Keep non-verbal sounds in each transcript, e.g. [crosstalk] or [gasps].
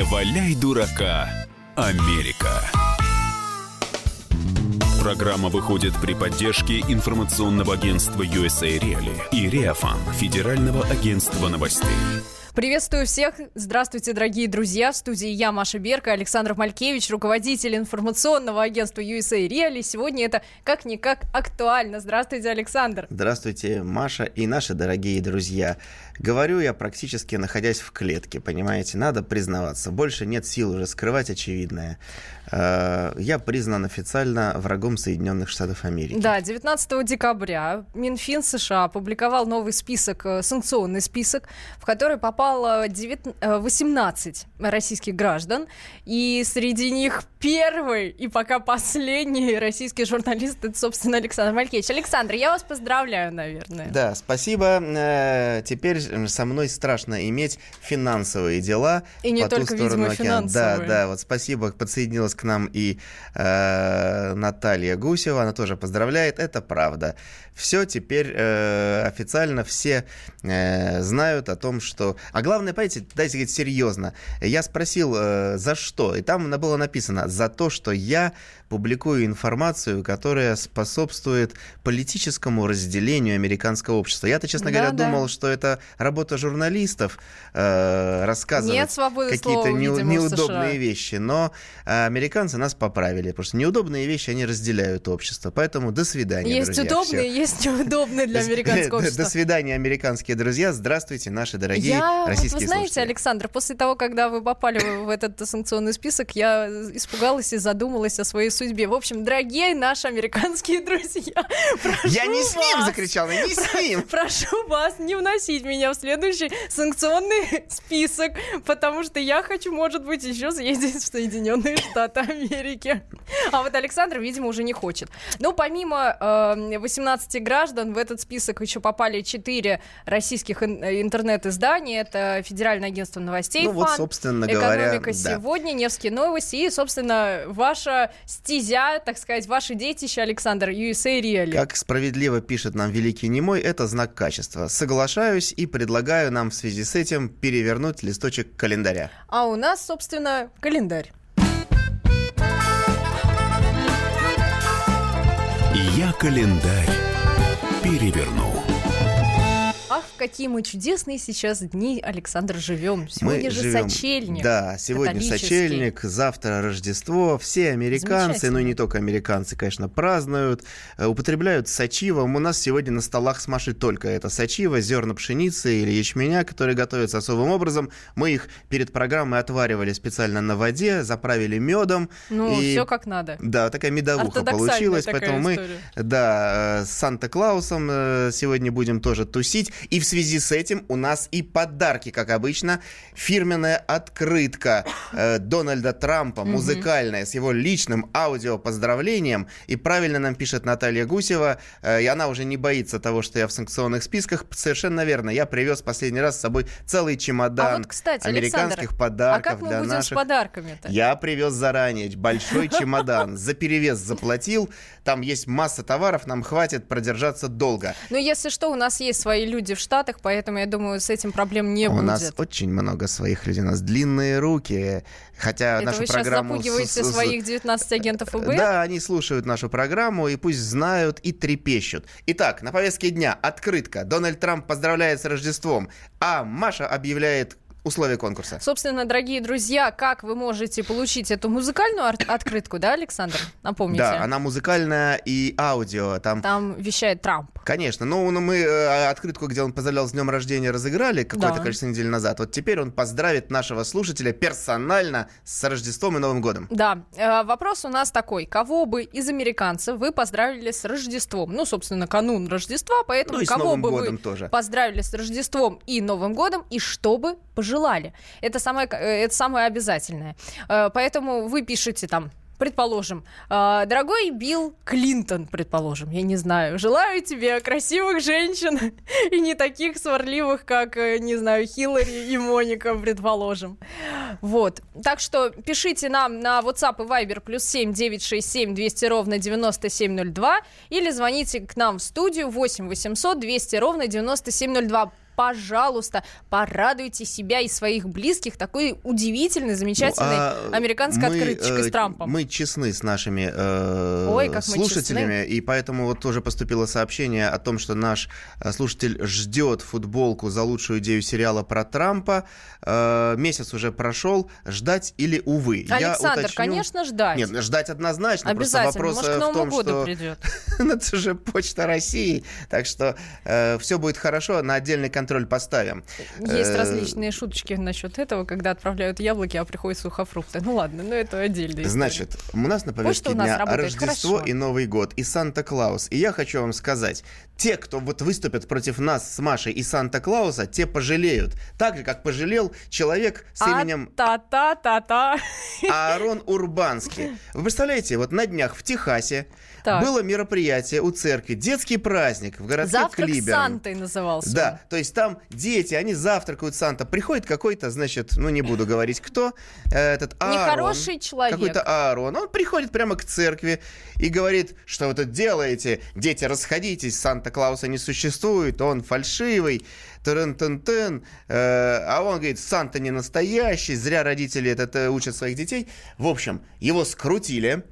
Не валяй дурака, Америка. Программа выходит при поддержке информационного агентства USA Reali и Реафан, Федерального агентства новостей. Приветствую всех. Здравствуйте, дорогие друзья. В студии я, Маша Берка, Александр Малькевич, руководитель информационного агентства USA Real. сегодня это как-никак актуально. Здравствуйте, Александр. Здравствуйте, Маша и наши дорогие друзья. Говорю я практически находясь в клетке, понимаете, надо признаваться. Больше нет сил уже скрывать очевидное. Э, я признан официально врагом Соединенных Штатов Америки. Да, 19 декабря Минфин США опубликовал новый список, э, санкционный список, в который попало 18 э, российских граждан, и среди них первый и пока последний российский журналист, это, собственно, Александр Малькевич. Александр, я вас поздравляю, наверное. Да, спасибо. Теперь со мной страшно иметь финансовые дела. И не только, видимо, океана. финансовые. Да, да, вот спасибо, подсоединилась к нам и э, Наталья Гусева, она тоже поздравляет, это правда. Все теперь э, официально все э, знают о том, что... А главное, понимаете, дайте говорить серьезно. Я спросил, э, за что, и там было написано, за то, что я публикую информацию, которая способствует политическому разделению американского общества. Я-то, честно да, говоря, да. думал, что это работа журналистов э, рассказывать какие-то не, неудобные вещи, но э, американцы нас поправили, потому что неудобные вещи они разделяют общество. Поэтому до свидания, есть друзья. удобные, Все. есть неудобные для американского [laughs] общества. До свидания, американские друзья. Здравствуйте, наши дорогие я, российские вот Вы знаете, слушатели. Александр, после того, когда вы попали в этот санкционный список, я испугалась и задумалась о своей судьбе. В общем, дорогие наши американские [laughs] друзья, Я не с ним закричал, я не с ним. Прошу вас не вносить меня в следующий санкционный [laughs] список, потому что я хочу, может быть, еще съездить в Соединенные [laughs] Штаты Америки. А вот Александр, видимо, уже не хочет. Ну, помимо э, 18 граждан, в этот список еще попали 4 российских интернет-изданий. Это Федеральное агентство новостей, ну, ФАН, вот, собственно говоря, Экономика да. сегодня, Невские новости и, собственно, ваша стезя, так сказать, ваше детище, Александр, USA Real. Как справедливо пишет нам Великий Немой, это знак качества. Соглашаюсь и предлагаю нам в связи с этим перевернуть листочек календаря. А у нас, собственно, календарь. Я календарь переверну. Какие мы чудесные сейчас дни, Александр, живем. Сегодня мы же живем, сочельник. Да, сегодня сочельник, завтра Рождество. Все американцы, ну и не только американцы, конечно, празднуют, э, употребляют сочиво. У нас сегодня на столах с Машей только это сочиво, зерна пшеницы или ячменя, которые готовятся особым образом. Мы их перед программой отваривали специально на воде, заправили медом. Ну, и, все как надо. Да, такая медовуха получилась. Поэтому мы, да, э, с Санта-Клаусом э, сегодня будем тоже тусить. И в связи с этим у нас и подарки, как обычно. Фирменная открытка э, Дональда Трампа, музыкальная, с его личным аудио-поздравлением. И правильно нам пишет Наталья Гусева, э, и она уже не боится того, что я в санкционных списках. Совершенно верно, я привез последний раз с собой целый чемодан а вот, кстати, американских Александр, подарков а как мы для будем наших. с подарками-то? Я привез заранее большой [laughs] чемодан, за перевес заплатил. Там есть масса товаров, нам хватит продержаться долго. Ну, если что, у нас есть свои люди в Штатах, поэтому я думаю, с этим проблем не у будет. У нас очень много своих людей, у нас длинные руки, хотя Это нашу вы программу... сейчас запугиваете с... своих 19 агентов ФБР? Да, они слушают нашу программу и пусть знают и трепещут. Итак, на повестке дня открытка. Дональд Трамп поздравляет с Рождеством, а Маша объявляет условия конкурса. Собственно, дорогие друзья, как вы можете получить эту музыкальную открытку, да, Александр? Напомните. Да, она музыкальная и аудио. Там, Там вещает Трамп. Конечно. Ну, ну мы э, открытку, где он поздравлял с днем рождения, разыграли какое-то да. количество недель назад. Вот теперь он поздравит нашего слушателя персонально с Рождеством и Новым годом. Да. Э, вопрос у нас такой. Кого бы из американцев вы поздравили с Рождеством? Ну, собственно, канун Рождества, поэтому ну, кого бы вы тоже. поздравили с Рождеством и Новым годом, и что бы пожелали? Это самое, э, это самое обязательное. Э, поэтому вы пишете там предположим, э, дорогой Билл Клинтон, предположим, я не знаю, желаю тебе красивых женщин [laughs] и не таких сварливых, как, э, не знаю, Хиллари и Моника, предположим. Вот. Так что пишите нам на WhatsApp и Viber плюс 7 967 200 ровно 9702 или звоните к нам в студию 8 800 200 ровно 9702 пожалуйста, порадуйте себя и своих близких такой удивительной, замечательной ну, а американской мы, открыточкой э, с Трампом. Мы честны с нашими э, Ой, слушателями, и поэтому вот тоже поступило сообщение о том, что наш э, слушатель ждет футболку за лучшую идею сериала про Трампа. Э, месяц уже прошел, ждать или увы. Александр, уточню... конечно, ждать. Нет, ждать однозначно. Обязательно. Просто вопрос Может, к Новому в том, году что... придет. [laughs] это же почта России, так что э, все будет хорошо, на отдельный контроль поставим. Есть э, различные шуточки насчет этого, когда отправляют яблоки, а приходят сухофрукты. Ну ладно, но это отдельно. Значит, у нас на повестке дня Рождество хорошо. и Новый год, и Санта-Клаус. И я хочу вам сказать, те, кто вот выступят против нас с Машей и Санта-Клауса, те пожалеют. Так же, как пожалел человек с а именем... Та-та-та-та. Аарон Урбанский. Вы представляете, вот на днях в Техасе так. было мероприятие у церкви, детский праздник в городке Завтрак Клибер. Сантой назывался. Да, то есть там дети, они завтракают Санта. Приходит какой-то, значит, ну не буду говорить кто, э, этот Аарон. Нехороший человек. Какой-то Аарон. Он приходит прямо к церкви и говорит, что вы тут делаете? Дети, расходитесь, Санта-Клауса не существует, он фальшивый тын тын тын а он говорит, Санта не настоящий, зря родители это учат своих детей. В общем, его скрутили,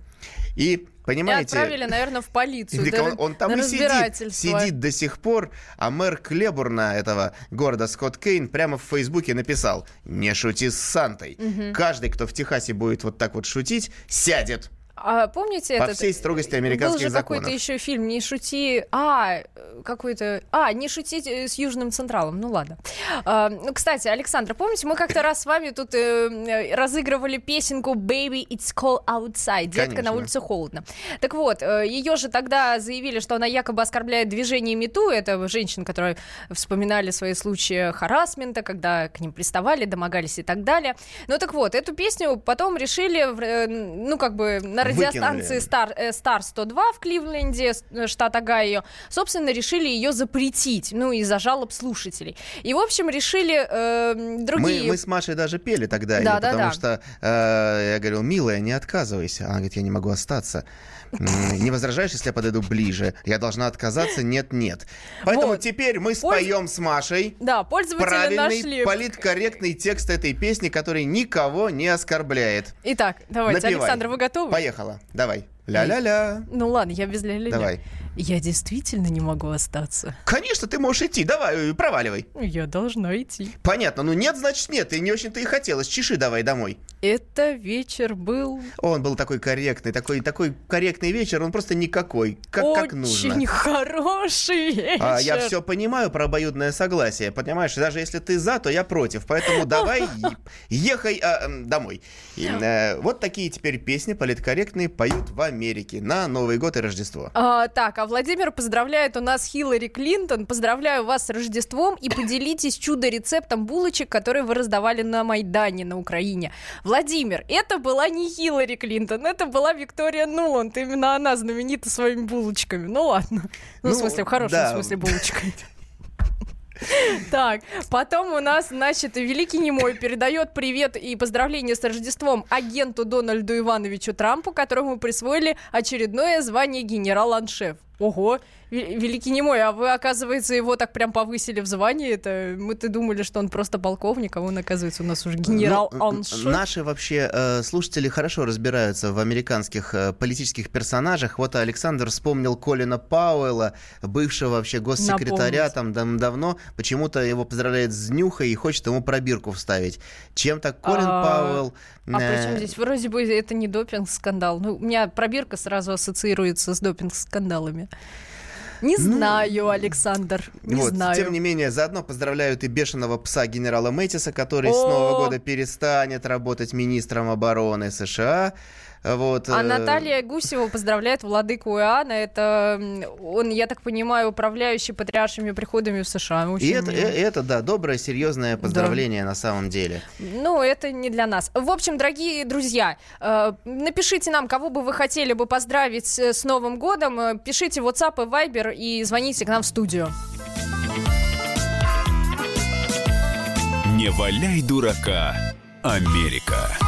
и Понимаете? И отправили, наверное, в полицию. Да, он, он там и сидит, сидит до сих пор, а мэр Клебурна этого города Скотт Кейн прямо в Фейсбуке написал «Не шути с Сантой». Угу. Каждый, кто в Техасе будет вот так вот шутить, сядет. А помните По этот... всей строгости американских Был же какой-то еще фильм «Не шути...» А, какой-то... А, «Не шутить с Южным Централом». Ну, ладно. А, ну, кстати, Александр, помните, мы как-то раз с вами тут э, разыгрывали песенку «Baby, it's cold outside». «Детка, Конечно. на улице холодно». Так вот, э, ее же тогда заявили, что она якобы оскорбляет движение МИТУ. Это женщин, которые вспоминали свои случаи харасмента, когда к ним приставали, домогались и так далее. Ну, так вот, эту песню потом решили, э, ну, как бы, на радиостанции Star, Star 102 в Кливленде, э, штат Огайо, собственно, решили ее запретить, ну, из-за жалоб слушателей. И, в общем, решили э, другие... Мы, мы с Машей даже пели тогда, да, да, потому да. что э, я говорил, милая, не отказывайся. Она говорит, я не могу остаться. Не возражаешь, если я подойду ближе? Я должна отказаться? Нет, нет. Поэтому вот. теперь мы споем Польз... с Машей да, пользователи правильный, нашли. политкорректный текст этой песни, который никого не оскорбляет. Итак, давайте, Напевай. Александр, вы готовы? Поехала. Давай. Ля-ля-ля. Ну ладно, я без ля-ля-ля. Давай. Я действительно не могу остаться. Конечно, ты можешь идти. Давай, проваливай. Я должна идти. Понятно. Ну нет, значит нет. И не очень-то и хотелось. Чеши давай домой. Это вечер был... Он был такой корректный, такой, такой корректный вечер, он просто никакой, как, Очень как нужно. Очень хороший вечер. А, я все понимаю про обоюдное согласие, понимаешь? Даже если ты за, то я против, поэтому давай [laughs] ехай а, домой. И, а, вот такие теперь песни политкорректные поют в Америке на Новый год и Рождество. А, так, а Владимир поздравляет у нас Хиллари Клинтон. Поздравляю вас с Рождеством и поделитесь чудо-рецептом булочек, которые вы раздавали на Майдане на Украине. Владимир, это была не Хиллари Клинтон, это была Виктория Нуланд. Именно она знаменита своими булочками. Ну ладно. Ну, ну в смысле, в хорошем да. смысле булочками. Так, потом у нас, значит, Великий Немой передает привет и поздравления с Рождеством агенту Дональду Ивановичу Трампу, которому присвоили очередное звание генерал-аншеф. Ого, великий не мой, а вы, оказывается, его так прям повысили в звании. Это мы-то думали, что он просто полковник, а он, оказывается, у нас уже генерал ну, Наши вообще э, слушатели хорошо разбираются в американских э, политических персонажах. Вот Александр вспомнил Колина Пауэлла, бывшего вообще госсекретаря Напомнить. там дав давно. Почему-то его поздравляет с Нюхой и хочет ему пробирку вставить. Чем так Колин а... Пауэлл... А э... причем здесь вроде бы это не допинг-скандал. Ну, у меня пробирка сразу ассоциируется с допинг-скандалами. Не ну, знаю, Александр, не вот, знаю. Тем не менее, заодно поздравляют и бешеного пса генерала Мэтиса, который О! с Нового года перестанет работать министром обороны США. Вот. А э, Наталья Гусева поздравляет владыку Иоанна. Это он, я так понимаю, управляющий патриаршими приходами в США. Очень и это, э, это, да, доброе, серьезное поздравление да. на самом деле. Ну, это не для нас. В общем, дорогие друзья, э, напишите нам, кого бы вы хотели бы поздравить с Новым годом. Пишите WhatsApp и Viber и звоните к нам в студию. Не валяй дурака, Америка.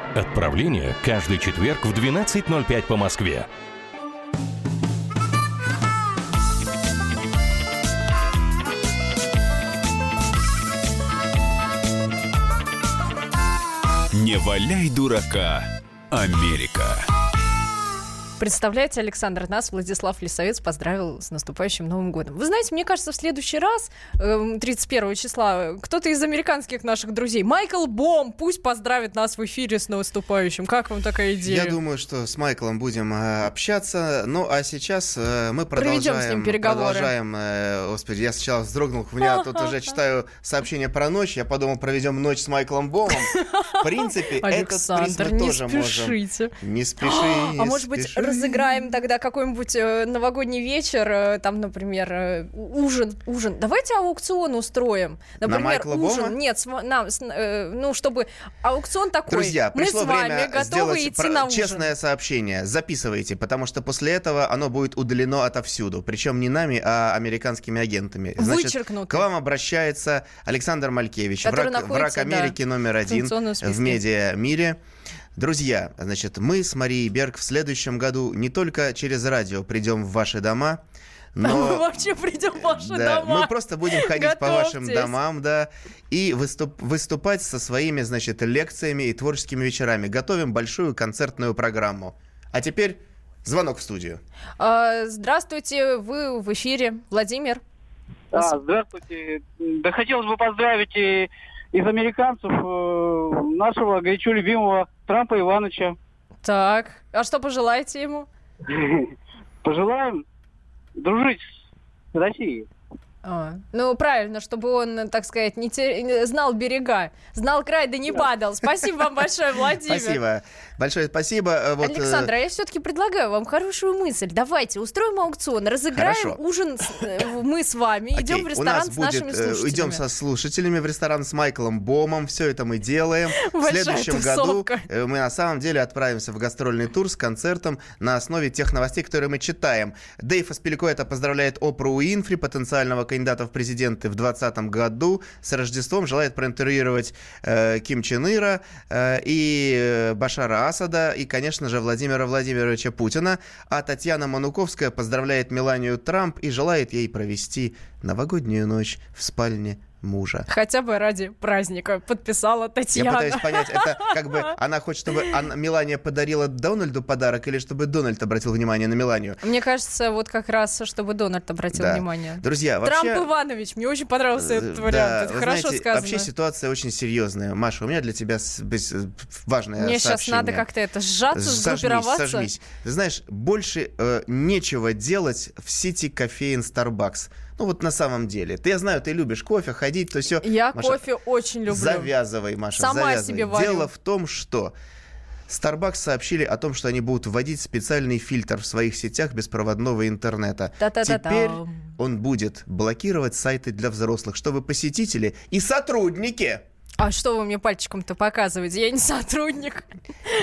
Отправление каждый четверг в 12.05 по Москве. Не валяй дурака, Америка. Представляете, Александр, нас Владислав Лисовец поздравил с наступающим Новым годом. Вы знаете, мне кажется, в следующий раз, 31 эм, числа, кто-то из американских наших друзей, Майкл Бом, пусть поздравит нас в эфире с наступающим. Как вам такая идея? Я думаю, что с Майклом будем э, общаться. Ну, а сейчас э, мы продолжаем... Проведем с ним переговоры. Продолжаем, э, господи, я сначала вздрогнул, у меня тут уже читаю сообщение про ночь, я подумал, проведем ночь с Майклом Бомом. В принципе, [laughs] этот приз мы тоже можем... Не спеши, А может быть, разыграем тогда какой-нибудь э, новогодний вечер, э, там, например, э, ужин, ужин. Давайте аукцион устроим. Например, на ужин. Бома? Нет, с, на, с, э, ну, чтобы аукцион такой. Друзья, Мы пришло с вами время готовы сделать идти на ужин. честное сообщение. Записывайте, потому что после этого оно будет удалено отовсюду. Причем не нами, а американскими агентами. Вычеркнуто. К вам обращается Александр Малькевич, Который враг, находится, враг Америки да, номер один в медиа-мире. Друзья, значит, мы с Марией Берг в следующем году не только через радио придем в ваши дома, [laughs] Мы но... вообще придем в ваши Да, дома. мы просто будем ходить по вашим Готовьтесь. домам, да, и выступ- выступать со своими, значит, лекциями и творческими вечерами. Готовим большую концертную программу. А теперь звонок в студию. А, Здравствуйте, вы в эфире. Владимир. А, здравствуйте. Да хотелось бы поздравить и из американцев э, нашего горячо любимого Трампа Ивановича. Так, а что пожелаете ему? [laughs] Пожелаем дружить с Россией. А, ну, правильно, чтобы он, так сказать, не те- не- знал берега, знал край, да не падал. Спасибо вам большое, Владимир. Спасибо. Большое спасибо. Э, Вот, э, Александр, а я все-таки предлагаю вам хорошую мысль. Давайте устроим аукцион, разыграем Хорошо. ужин э, мы с вами, идем Окей, в у ресторан с будет, нашими э, слушателями. идем со слушателями в ресторан с Майклом Бомом. Все это мы делаем. В следующем году тусовка. э, мы на самом деле отправимся в гастрольный тур с концертом на основе тех новостей, которые мы читаем. Дэйв Аспеликуэта поздравляет Опру Уинфри, потенциального кандидата в президенты в 2020 году. С Рождеством желает проинтервьюировать э, Ким Чен Ира э, и э, Башара Асада, и, конечно же, Владимира Владимировича Путина. А Татьяна Мануковская поздравляет Меланию Трамп и желает ей провести новогоднюю ночь в спальне мужа. Хотя бы ради праздника подписала Я Татьяна. пытаюсь понять, это как бы [laughs] она хочет, чтобы Ан- Мелания подарила Дональду подарок или чтобы Дональд обратил внимание на Меланию? Мне кажется, вот как раз, чтобы Дональд обратил Да. внимание. Друзья, вообще... Трамп Иванович, мне очень понравился этот э, вариант. да, Это хорошо знаете, сказано. Вообще ситуация очень серьезная. Маша, у меня для тебя э, важное Мне сейчас сообщение. надо как-то это сжаться, Сожмись, сгруппироваться. сожмись. Ты знаешь, больше э, нечего делать в сити кофеин Starbucks. Ну вот на самом деле. Ты, я знаю, ты любишь кофе, ходить, то все. Я кофе очень люблю. Завязывай, Маша, Сама завязывай. себе варю. Дело в том, что Starbucks сообщили о том, что они будут вводить специальный фильтр в своих сетях беспроводного интернета. Та-та-та-там. Теперь он будет блокировать сайты для взрослых, чтобы посетители и сотрудники А что вы мне пальчиком-то показываете? Я не сотрудник.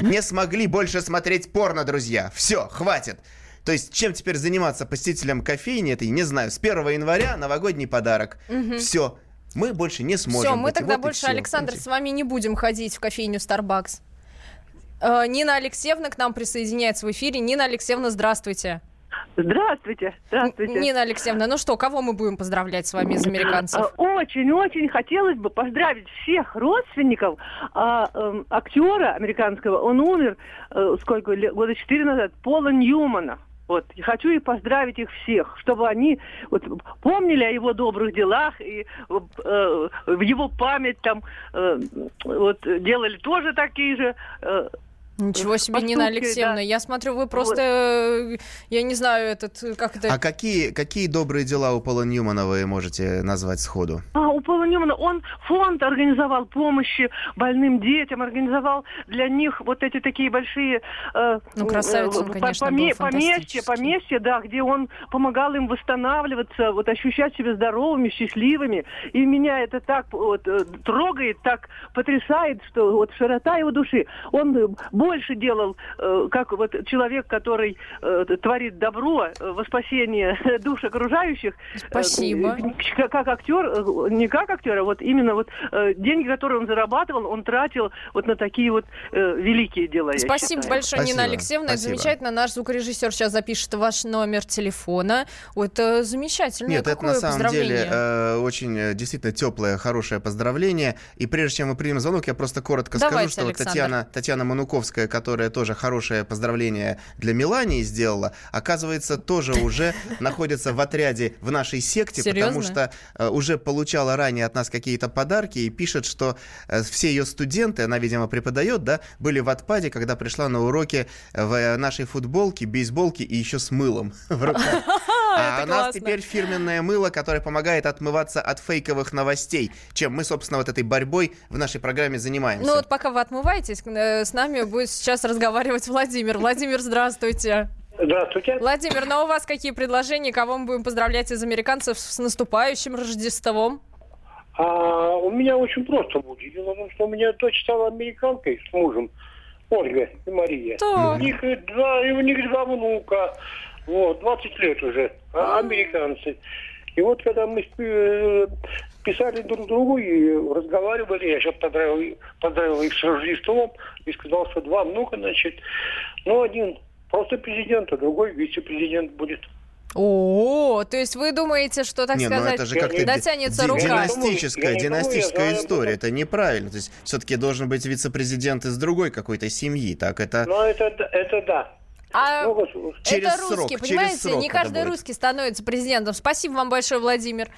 не смогли больше смотреть порно, друзья. Все, хватит. То есть, чем теперь заниматься посетителям кофейни этой, не знаю, с 1 января новогодний подарок. Все. Мы больше не сможем. Все, мы быть. тогда Вот больше. Александр, с вами не будем ходить в кофейню Starbucks. Э, Нина Алексеевна к нам присоединяется в эфире. Нина Алексеевна, здравствуйте. Здравствуйте, здравствуйте. Нина Алексеевна, ну что, кого мы будем поздравлять с вами из американцев? А, Очень-очень хотелось бы поздравить всех родственников а, эм, актера американского. Он умер э, сколько лет, года четыре назад, Пола Ньюмана. Вот, и хочу и поздравить их всех, чтобы они вот, помнили о его добрых делах и э, в его память там э, вот, делали тоже такие же э, Ничего себе, Нина Алексеевна. да. Я смотрю, вы просто, э, я не знаю, этот, э, как это... А какие, какие добрые дела у Пола Ньюмана вы можете назвать сходу? А, у Пола Ньюмана он фонд организовал помощи больным детям, организовал для них вот эти такие большие э, Ну, красавец он, э, конечно, поме- был поместья, поместья, да, где он помогал им восстанавливаться, вот ощущать себя здоровыми, счастливыми. И меня это так вот э, трогает, так потрясает, что вот широта его души. Он э, больше делал, э, как вот человек, который э, творит добро э, во спасение [laughs] душ окружающих. Спасибо. как, как актер, не как актер, а вот именно вот деньги, которые он зарабатывал, он тратил вот на такие вот великие дела. Спасибо большое, Нина Спасибо, Алексеевна. Это спасибо. замечательно. Наш звукорежиссер сейчас запишет ваш номер телефона. Это замечательно. Нет, это на самом деле э, очень действительно теплое, хорошее поздравление. И прежде чем мы примем звонок, я просто коротко Давайте, скажу, что вот Александр. Татьяна, Татьяна Мануковская, которая тоже хорошее поздравление для Мелании сделала, оказывается, тоже уже [laughs] находится в отряде в нашей секте, потому Серьезно? что э, уже получала ранее от нас какие-то подарки и пишет, что э, все ее студенты, она, видимо, преподает, да, были в отпаде, когда пришла на уроки в э, нашей футболке, бейсболке и еще с мылом [laughs] в руках. [laughs] А у нас теперь фирменное мыло, которое помогает отмываться от фейковых новостей, чем мы, собственно, вот этой борьбой в нашей программе занимаемся. Ну вот пока вы отмываетесь, э, с нами будет сейчас разговаривать Владимир. Владимир, здравствуйте. Здравствуйте. Владимир, ну а у вас какие предложения? Кого мы будем поздравлять из американцев с наступающим Рождеством? А, у меня очень просто будет. Дело в том, что у меня дочь стала американкой с мужем, Ольга и Мария. Так. У них два, и у них два внука. Вот, 20 лет уже, а, американцы. И вот когда мы э, писали друг другу и разговаривали, я сейчас поздравил, поздравил их с Рождеством и сказал, что два внука, значит, ну, один просто президент, а другой вице-президент будет. О, то есть вы думаете, что, так Не, ну сказать, это же как-то дотянется ди- рука? династическая, Я думаю, династическая знаю, история. это- неправильно. То есть все-таки должен быть вице-президент из другой какой-то семьи. Так это Но это, это да. А Ну, вот, через это русский, срок, через понимаете? срок не каждый будет. русский становится президентом. Спасибо вам большое, Владимир.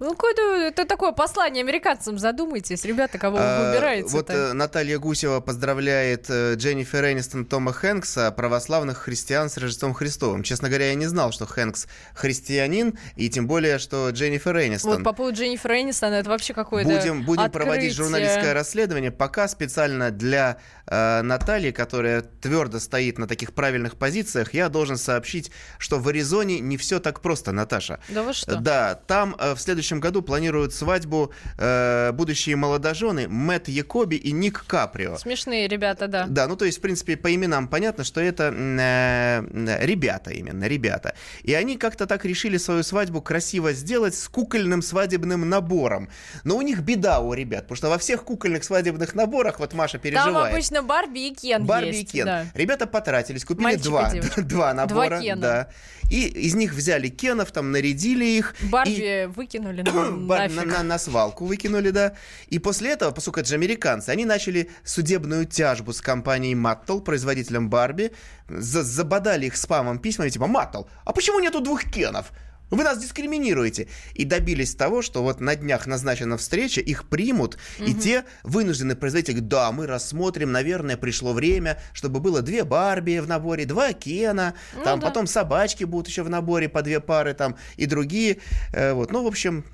Ну, какое-то это такое послание американцам. Задумайтесь, ребята, кого вы А, выбираете. Вот э, Наталья Гусева поздравляет э, Дженнифер Энистон Тома Хэнкса, православных христиан с Рождеством Христовым. Честно говоря, я не знал, что Хэнкс христианин, и тем более, что Дженнифер Энистон. Вот по поводу Дженнифер Энистон, это вообще какое-то Будем, будем проводить открытие. журналистское расследование. Пока специально для э, Натальи, которая твердо стоит на таких правильных позициях, я должен сообщить, что в Аризоне не все так просто, Наташа. Да вы что? Да, там э, в следующем году планируют свадьбу э, будущие молодожены Мэтт Якоби и Ник Каприо. Смешные ребята, да. Да, ну то есть, в принципе, по именам понятно, что это э, ребята именно, ребята. И они как-то так решили свою свадьбу красиво сделать с кукольным свадебным набором. Но у них беда у ребят, потому что во всех кукольных свадебных наборах, вот Маша Там переживает. обычно Барби и Кен Барби есть. и Кен. да. Ребята потратились, купили Мальчик и два, девочка. [laughs] два набора. Кена. Да. И из них взяли Кенов, там нарядили их. и- Барби выкинули на, [coughs] Бар- на, на- на свалку выкинули, да. И после этого, поскольку это же американцы, они начали судебную тяжбу с компанией Mattel, производителем Барби, за- забодали их спамом письмами, типа, Mattel, а почему нету двух Кенов? Вы нас дискриминируете. И добились того, что вот на днях назначена встреча, их примут, и те вынуждены производить, говорят, да, мы рассмотрим, наверное, пришло время, чтобы было две Барби в наборе, два Кена, Ну там да. потом собачки будут еще в наборе по две пары там и другие. Э, вот, ну, в общем,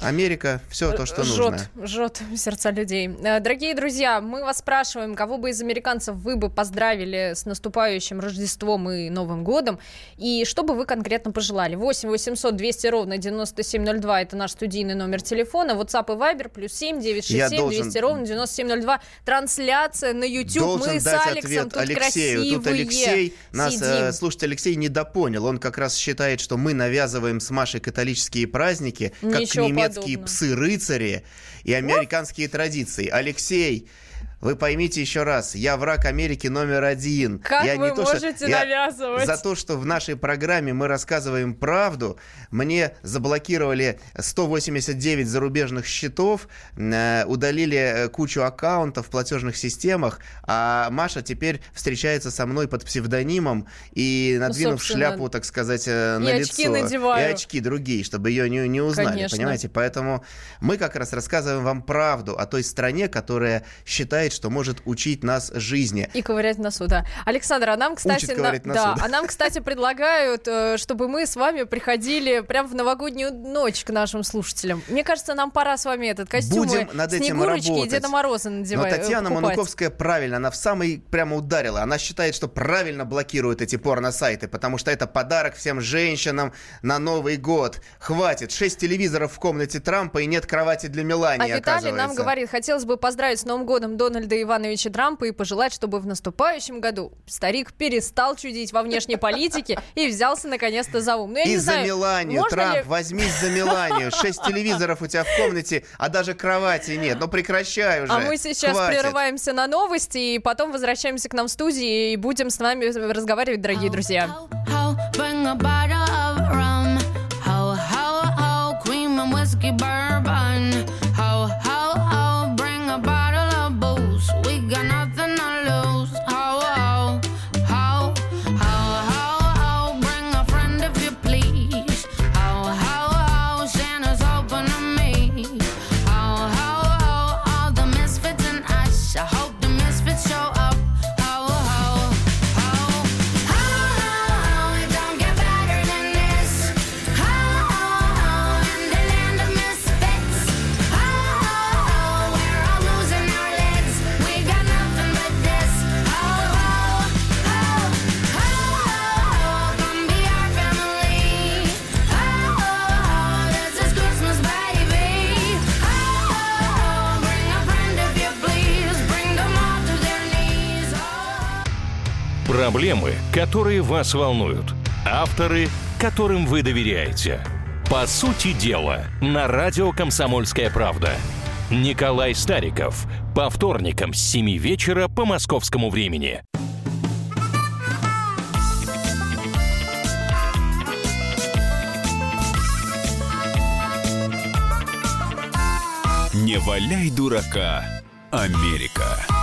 Америка, все то, что жжет, нужно. жжет сердца людей. Э, Дорогие друзья, мы вас спрашиваем, кого бы из американцев вы бы поздравили с наступающим Рождеством и Новым годом, и что бы вы конкретно пожелали. 8 800 200 ровно 9702, это наш студийный номер телефона, WhatsApp и Viber, плюс 7 967 должен- 200 ровно 9702, трансляция на YouTube, Должен мы с Алексом ответ тут Алексею. красивые Тут Алексей, нас, сидим. э, слушайте, Алексей недопонял. Он как раз считает, что мы навязываем с Машей католические праздники, как Ничего немецкие псы-рыцари и американские традиции. Алексей, вы поймите еще раз, я враг Америки номер один. Как я вы не то, что- можете я навязывать? За то, что в нашей программе мы рассказываем правду, мне заблокировали 189 зарубежных счетов, э, удалили э, кучу аккаунтов в платежных системах, а Маша теперь встречается со мной под псевдонимом и надвинув Ну, шляпу, так сказать, э, на и лицо. очки надеваю. И очки другие, чтобы ее не, не узнали, Конечно. понимаете? Поэтому мы как раз рассказываем вам правду о той стране, которая считает, считает, что может учить нас жизни. И ковырять носу, да. Александр, а нам, кстати, Учит на- носу, да, да. а нам, кстати, предлагают, э, чтобы мы с вами приходили прям в новогоднюю ночь к нашим слушателям. Мне кажется, нам пора с вами этот костюм Будем над этим Снегурочки и работать. Деда Мороза Но надевать. Татьяна Мануковская правильно, она в самый прямо ударила. Она считает, что правильно блокируют эти порно-сайты, потому что это подарок всем женщинам на Новый год. Хватит, шесть телевизоров в комнате Трампа и нет кровати для А Мелании, Виталий нам говорит, хотелось бы поздравить с Новым годом Дональда Ивановича Трампа и пожелать, чтобы в наступающем году старик перестал чудить во внешней политике и взялся наконец-то за ум. Ну, я И не за знаю, Меланию, Трамп, ли- возьмись за Меланию. [laughs] Шесть телевизоров у тебя в комнате, а даже кровати нет. Ну прекращай уже. А мы сейчас Хватит. прерываемся на новости и потом возвращаемся к нам в студии и будем с вами разговаривать, дорогие друзья. Bring a bottle of rum. Ho, ho, ho, cream and whiskey bourbon. ganar. Которые вас волнуют. Авторы, которым вы доверяете. По сути дела, на радио «Комсомольская правда». Николай Стариков. По вторникам с 7 вечера по московскому времени. Не валяй дурака, Америка.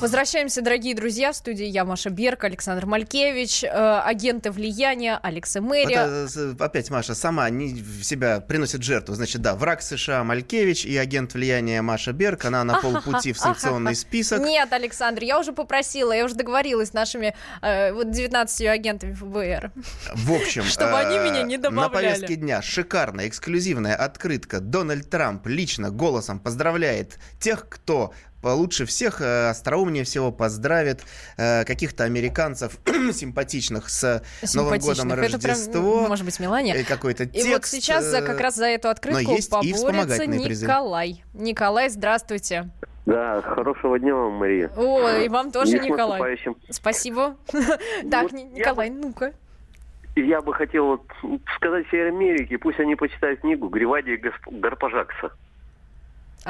Возвращаемся, дорогие друзья, в студии я, Маша Берг, Александр Малькевич, э, агенты влияния, Алекс и Вот, Мэри. э, с- опять Маша сама они в себя приносит жертву. Значит, да, враг США Малькевич и агент влияния Маша Берг. Она на полпути в санкционный список. Нет, Александр, я уже попросила, я уже договорилась с нашими э, вот 19 агентами ФБР. В общем, [laughs] Чтобы они э, меня не На добавляли. повестке дня шикарная, эксклюзивная открытка. Дональд Трамп лично голосом поздравляет тех, кто лучше всех, э, остроумнее всего поздравит э, каких-то американцев [clears throat] симпатичных с Новым годом и. Это прям, может быть, Мелания. Э, Какой-то И текст. вот сейчас за, э, как раз за эту открытку есть и поборется вспомогательные призы. Николай. Николай, здравствуйте. Да, хорошего дня вам, Мария. О, и вам тоже, И с Николай. Спасибо. [laughs] Так, Николай, ну-ка. Я бы хотел сказать всей Америке, пусть они почитают книгу Гривади Госп- Гарпажакса.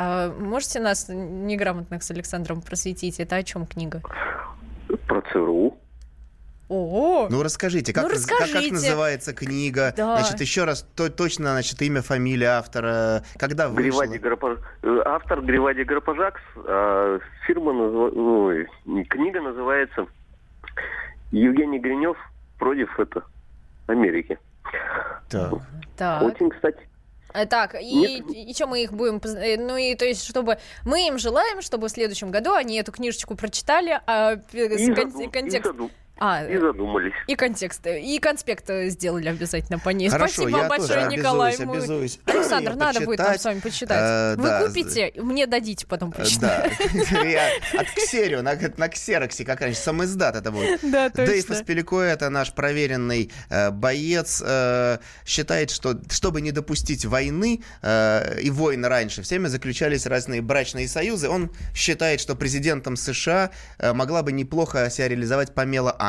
А можете нас, неграмотных с Александром, просветить? Это о чем книга? Про ЦРУ. О, Ну расскажите, как, Ну, наз- как- как расскажите. называется книга? Да. Значит, еще раз то- точно, значит, имя, фамилия автора, когда вышла? Гривади Гарпа- э, Автор Гривади Гарпажакс. а фирма назва- ой, книга называется Евгений Гринев против это Америки. Так. так. Очень, кстати, Так, и, и что мы их будем... э, Ну и то есть, чтобы... Мы им желаем, чтобы в следующем году они эту книжечку прочитали, а э, и, кон- заду- и контекст... заду- А, и задумались. и контекст, э, и конспект э, сделали обязательно по ней. Хорошо, Спасибо я большое, тоже Николай. обязуюсь, Мы- обязуюсь [clears throat] Александр, надо будет нам почитать. с вами почитать. Э, Вы да, купите, мне дадите потом Э, почитать. Да, [laughs] я от Ксерию, на, на Ксероксе, как раньше, сам издат это будет. Да, Дэйв точно. Аспелико, это наш проверенный э, боец, э, считает, что чтобы не допустить войны, э, и войн раньше, всеми заключались разные брачные союзы. Он считает, что президентом США э, могла бы неплохо себя реализовать Памела Андерсон.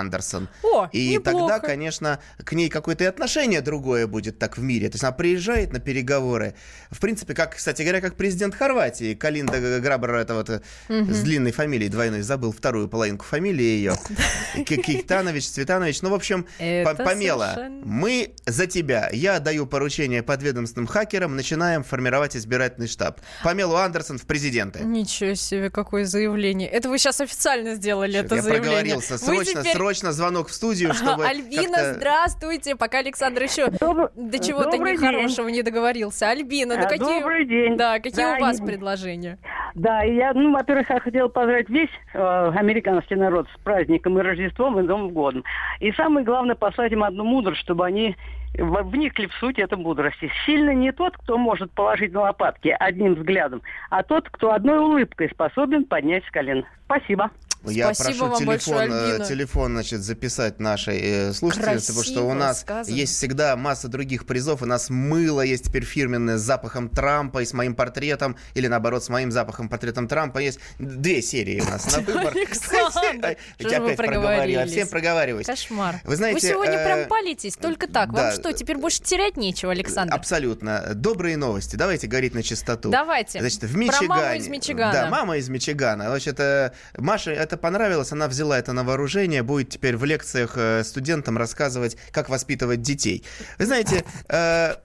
О, И неплохо. тогда, конечно, к ней какое-то и отношение другое будет так в мире. То есть она приезжает на переговоры. В принципе, как, кстати говоря, как президент Хорватии, Калинда Грабер, это вот э, с длинной фамилией двойной, забыл вторую половинку фамилии ее. [laughs] К- Кейтанович, Цветанович. Ну, в общем, совершенно- мы за тебя. Я даю поручение подведомственным хакерам, начинаем формировать избирательный штаб. Памелу Андерсон в президенты. Ничего себе, какое заявление. Это вы сейчас официально сделали, это Я заявление. проговорился. Вы Срочно, теперь- срочно звонок в студию, чтобы Альбина, здравствуйте. Пока Александр еще Добр- до чего-то нехорошего не договорился. Альбина, ну А, какие... Добрый день. Да, какие Да, у вас и- предложения? Да, и я, ну, во-первых, я хотела поздравить весь э, американский народ с праздником и Рождеством, и Новым годом. И самое главное, послать им одну мудрость, чтобы они вникли в суть этой мудрости. Сильно не тот, кто может положить на лопатки одним взглядом, а тот, кто одной улыбкой способен поднять с колен. Спасибо. Я Спасибо прошу вам большое, телефон, э, телефон, значит, записать нашей э, слушательнице, потому что у нас сказано. есть всегда масса других призов. У нас мыло есть теперь фирменное с запахом Трампа и с моим портретом, или наоборот, с моим запахом портретом Трампа. Есть две серии у нас на выбор. Александр, я вы опять проговорил, проговорились? всем проговариваюсь. Кошмар. Вы знаете, сегодня э, прям палитесь только так. Вам что, теперь больше терять нечего, Александр? Абсолютно. Добрые новости. Давайте говорить на чистоту. Давайте. Значит, в Про Мичигане. маму из Мичигана. Да, мама из Мичигана. Значит, э, Маше это понравилось, она взяла это на вооружение, будет теперь в лекциях э, студентам рассказывать, как воспитывать детей. Вы знаете, э,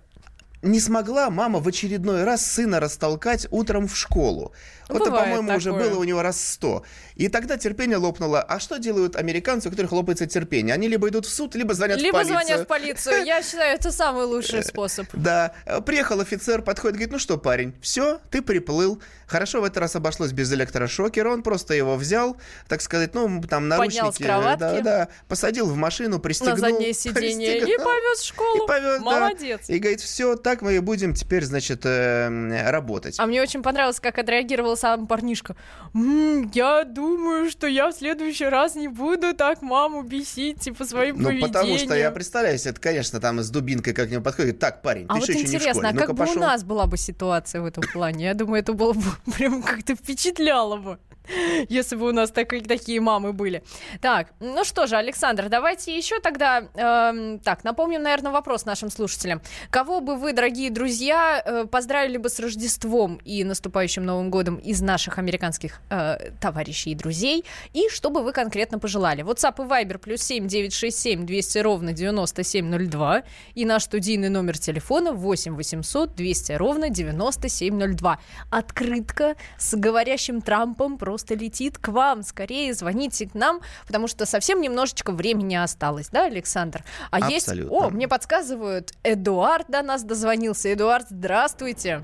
не смогла мама в очередной раз сына растолкать утром в школу. Вот это, по-моему, уже такое. было у него раз сто. И тогда терпение лопнуло. А что делают американцы, у которых лопается терпение? Они либо идут в суд, либо звонят Либо в полицию. звонят в полицию. Я считаю, это самый лучший способ. Да, э, приехал офицер, подходит, говорит, ну что, парень, все, ты приплыл. Хорошо, в этот раз обошлось без электрошокера, он просто его взял, так сказать, ну, там наручники. Поднял с кроватки. Да, да, посадил в машину, пристегнул. На заднее сиденье. И повез в школу. И повез, да. Молодец. И говорит, все, так мы и будем теперь, значит, э, работать. А мне очень понравилось, как отреагировал сам парнишка. «М, я думаю, что я в следующий раз не буду так маму бесить, типа, своим Ну, поведением. потому что я представляю себе, это, конечно, там с дубинкой как-нибудь подходит. Так, парень, А ты вот еще не в интересно, школе? а Ну-ка, как бы у пошел. нас была бы ситуация в этом плане? Я думаю, это было бы [laughs] прям как-то впечатляло бы. [laughs] Если бы у нас так- такие мамы были. Так, ну что же, Александр, давайте еще тогда... эм, так, напомним, наверное, вопрос нашим слушателям. Кого бы вы, дорогие друзья, э, поздравили бы с Рождеством и наступающим Новым годом из наших американских э, товарищей и друзей? И что бы вы конкретно пожелали? WhatsApp и Viber плюс 7 967 200 ровно 9702 и наш студийный номер телефона 8 800 200 ровно 9702. Открытка с говорящим Трампом просто летит к вам. Скорее звоните к нам, потому что совсем немножечко времени осталось, да, Александр? А есть... Абсолютно. О, мне подсказывают, Эдуард до нас дозвонился. Эдуард, здравствуйте.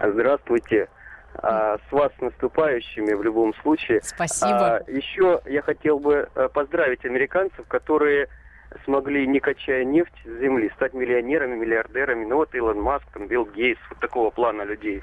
Здравствуйте. А, с вас с наступающими в любом случае. Спасибо. А, еще я хотел бы э, поздравить американцев, которые смогли, не качая нефть с земли, стать миллионерами, миллиардерами. Ну вот Илон Маск, там, Билл Гейтс, вот такого плана людей.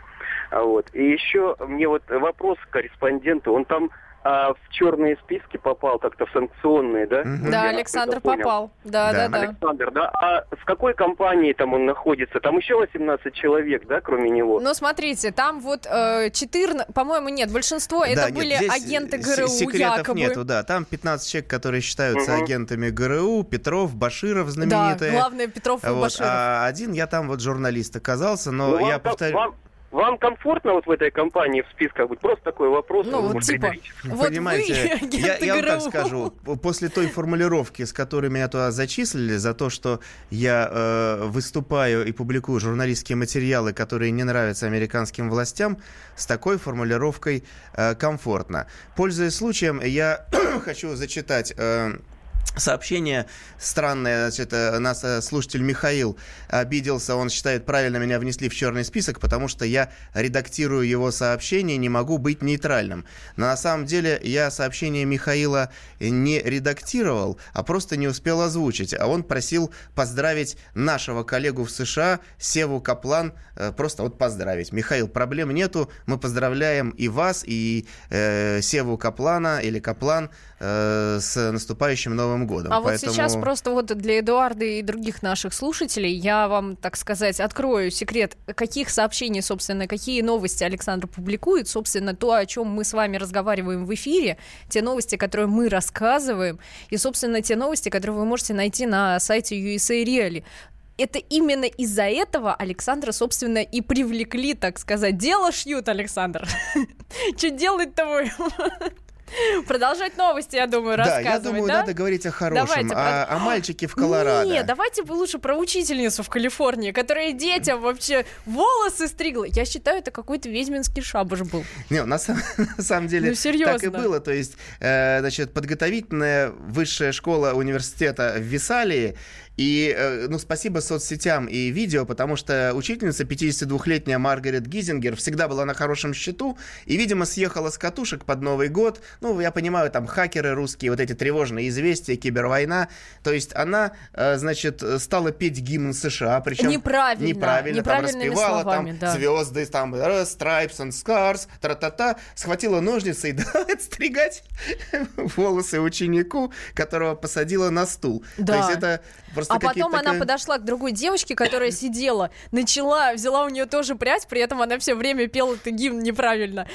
А вот. И еще мне вот вопрос корреспонденту. Он там а, в черные списки попал как-то, в санкционные, да? Вот да, я Александр попал. Да, да, Да. да. Александр, да? А в какой компании там он находится? Там еще 18 человек, да, кроме него? Ну, смотрите, там вот э, 14, по-моему, нет, большинство это Да, нет, были агенты с- ГРУ секретов якобы. нету, да. Там 15 человек, которые считаются Мгм. агентами ГРУ, Петров, Баширов Да, знаменитые. главное Петров и Вот, Баширов. а один я там вот журналист оказался, но Ну, я повторю... вам, вам комфортно вот в этой компании в списках быть? Просто такой вопрос. Ну, вот типа, вот Понимаете, [laughs] вы я, я вам так скажу, после той формулировки, с которой меня туда зачислили, за то, что я э, выступаю и публикую журналистские материалы, которые не нравятся американским властям, с такой формулировкой э, комфортно. Пользуясь случаем, я [clears throat] хочу зачитать... э, Сообщение странное, значит, э, нас э, слушатель Михаил обиделся, он считает, правильно меня внесли в черный список, потому что я редактирую его сообщение, не могу быть нейтральным. Но на самом деле я сообщение Михаила не редактировал, а просто не успел озвучить. А он просил поздравить нашего коллегу в США, Севу Каплан, э, просто вот поздравить. Михаил, проблем нету, мы поздравляем и вас, и э, Севу Каплана или Каплан э, с наступающим Новым годом. А вот Поэтому- сейчас просто вот для Эдуарда и других наших слушателей я вам, так сказать, открою секрет, каких сообщений, собственно, какие новости Александр публикует, собственно, то, о чем мы с вами разговариваем в эфире, те новости, которые мы рассказываем, и, собственно, те новости, которые вы можете найти на сайте USA Reali. Это именно из-за этого Александра, собственно, и привлекли, так сказать. Дело шьют, Александр. [laughs] Что делать-то вы? [laughs] Продолжать новости, я думаю, Да, рассказывать, я думаю, да? надо говорить о хорошем, Давайте о, про- о мальчике в Колорадо. [gasps] Нет, давайте лучше про учительницу в Калифорнии, которая детям вообще волосы стригла. Я считаю, это какой-то ведьминский шабаш был. Не, на, сам- [laughs] на самом деле Ну, серьезно. так и было. То есть, э, значит, подготовительная высшая школа университета в Висалии. И, э, ну, спасибо соцсетям и видео, потому что учительница, 52-летняя Маргарет Гизингер, всегда была на хорошем счету и, видимо, съехала с катушек под Новый год. Ну, я понимаю, там хакеры русские, вот эти тревожные известия, кибервойна. То есть она, э, значит, стала петь гимн США, причем Неправильно, неправильно там неправильными распевала, словами, там да. звезды, там Stripes and Scars, тра-та-та, схватила ножницы и [laughs] дала отстригать волосы ученику, которого посадила на стул. Да. То есть это просто А потом какие-то она такая- подошла к другой девочке, которая сидела, начала, взяла у нее тоже прядь, при этом она все время пела этот гимн неправильно.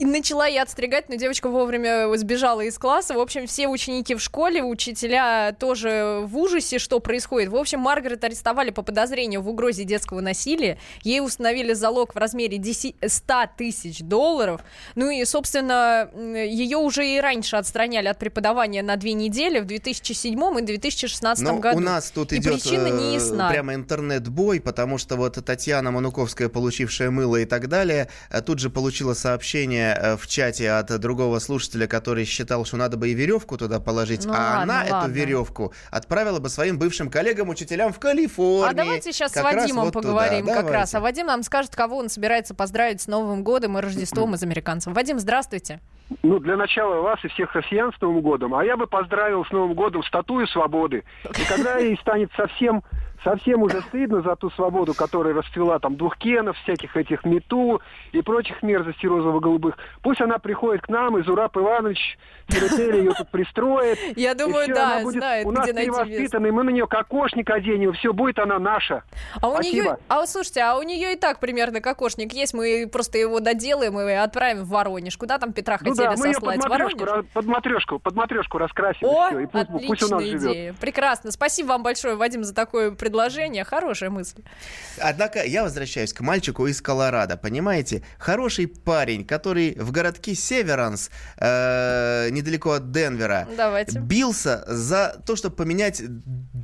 И начала ей отстригать, но девочка вовремя сбежала из класса. В общем, все ученики в школе, учителя тоже в ужасе, что происходит. В общем, Маргарет арестовали по подозрению в угрозе детского насилия. Ей установили залог в размере 10 100 тысяч долларов. Ну и, собственно, ее уже и раньше отстраняли от преподавания на две недели в 2007 и 2016 Но году. у нас тут И идет причина не э, ясна. прямо интернет-бой, потому что вот Татьяна Мануковская, получившая мыло и так далее, э, тут же получила сообщение э, в чате от другого слушателя, который считал, что надо бы и веревку туда положить, Ну а ладно, она эту ладно. веревку отправила бы своим бывшим коллегам-учителям в Калифорнии. А давайте сейчас с Как Вадимом вот туда. поговорим как Давайте. раз. А Вадим нам скажет, кого он собирается поздравить с Новым годом и Рождеством из американцев. Вадим, здравствуйте. Ну, для начала вас и всех россиян с Новым годом. А я бы поздравил с Новым годом статую свободы. И когда ей станет совсем совсем уже стыдно за ту свободу, которая расцвела там двухкенов, всяких этих мету и прочих мерзостей розово-голубых. Пусть она приходит к нам, и Зураб Иванович Филатель ее тут пристроит. [laughs] Я думаю, всё, да, будет знает, у нас где перевоспитанной, мы на нее кокошник оденем, все, будет она наша. А у Спасибо. нее, а слушайте, а у нее и так примерно кокошник есть, мы просто его доделаем и отправим в Воронеж. Куда там Петра Ну хотели да, мы под сослать? В матрешку, Воронеж? под матрешку, под матрешку раскрасим. О, всё, и пусть, пусть у нас отличная живет. идея. Прекрасно. Спасибо вам большое, Вадим, за такое предложение. Хорошая мысль. Однако я возвращаюсь к мальчику из Колорадо, понимаете? Хороший парень, который в городке Северанс, э, недалеко от Денвера, Давайте. бился за то, чтобы поменять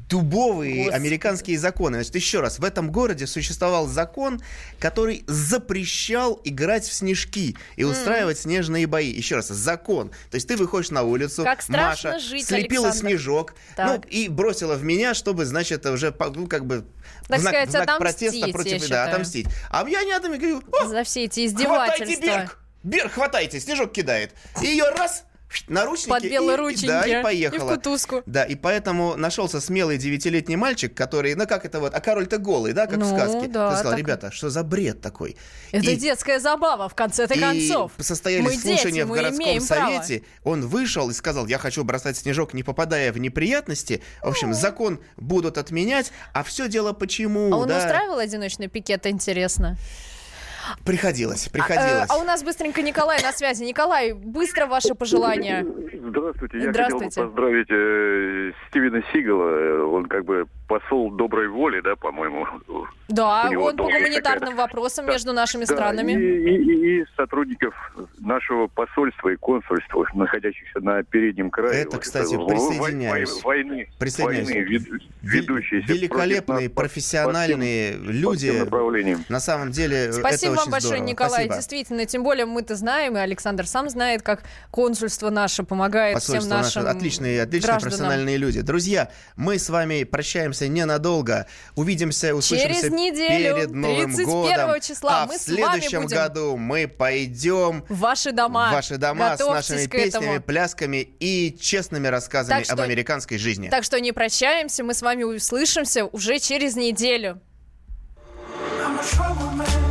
дубовые Господи. американские законы. Значит, еще раз, в этом городе существовал закон, который запрещал играть в снежки и устраивать снежные бои. Еще раз, закон. То есть ты выходишь на улицу, Как Маша жить, слепила Александр. снежок, ну, и бросила в меня, чтобы, значит, уже, по- ну, как бы... Так в знак, сказать, в знак протеста против, да, считаю. отомстить. А я не отомстить, говорю, «О, За все эти хватайте издевательства. Берг! Берг, хватайте, снежок кидает. И ее раз, наручники, Под белые и- рученьки. да, и И поехала. в кутузку. Да, и поэтому нашелся смелый девятилетний мальчик, который, ну как это вот, а король-то голый, да, как Ну, в сказке. да, Ты сказал, так- ребята, что за бред такой? Это И- детская забава, в конце-то и концов. состоялись Мы слушания дети, в городском имеем право. совете. Он вышел и сказал, я хочу бросать снежок, не попадая в неприятности. В общем, закон будут отменять. А все дело почему? А он да? устраивал одиночный пикет, интересно? Приходилось, А, приходилось. э, а у нас быстренько Николай на связи. Николай, быстро ваши пожелания. Здравствуйте, я Здравствуйте. хотел бы поздравить э, Стивена Сигала. Он как бы посол доброй воли, да, по-моему. Да, он по гуманитарным какая-то. вопросам Да, между нашими Да, странами. И, и- и сотрудников нашего посольства и консульства, находящихся на переднем крае. Это, вот, кстати, в- присоединяюсь. вой- Войны, Присоединяюсь. войны вед- ведущиеся Великолепные, нас по- профессиональные по всем- люди. по. На самом деле, Спасибо это вам очень большое, здорово. Николай. Спасибо. Действительно, тем более мы-то знаем, и Александр сам знает, как консульство наше помогает всем Посольство наше, нашим отличные, отличные гражданам. профессиональные люди. Друзья, мы с вами прощаемся ненадолго. Увидимся, услышимся Через неделю, перед Новым 31 годом. числа, а мы в с вами следующем будем году мы пойдем В ваши дома. в ваши дома с нашими к этому. песнями, плясками и честными рассказами Так что- об американской жизни. Так что не прощаемся, мы с вами услышимся уже через неделю. I'm a trouble man,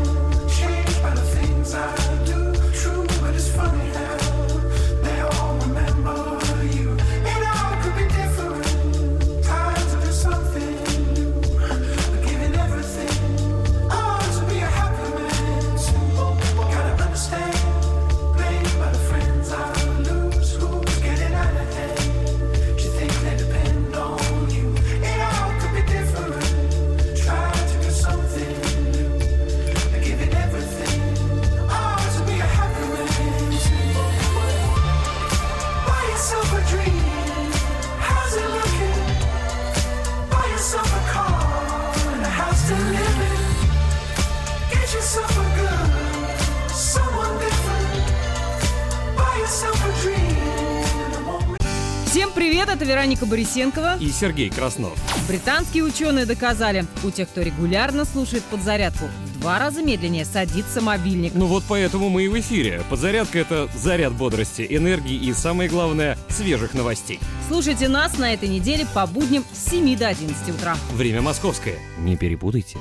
Вероника Борисенкова. И Сергей Краснов. Британские ученые доказали, у тех, кто регулярно слушает подзарядку, в два раза медленнее садится мобильник. Ну вот поэтому мы и в эфире. Подзарядка — это заряд бодрости, энергии и, самое главное, свежих новостей. Слушайте нас на этой неделе по будням с 7 до 11 утра. Время московское. Не перепутайте.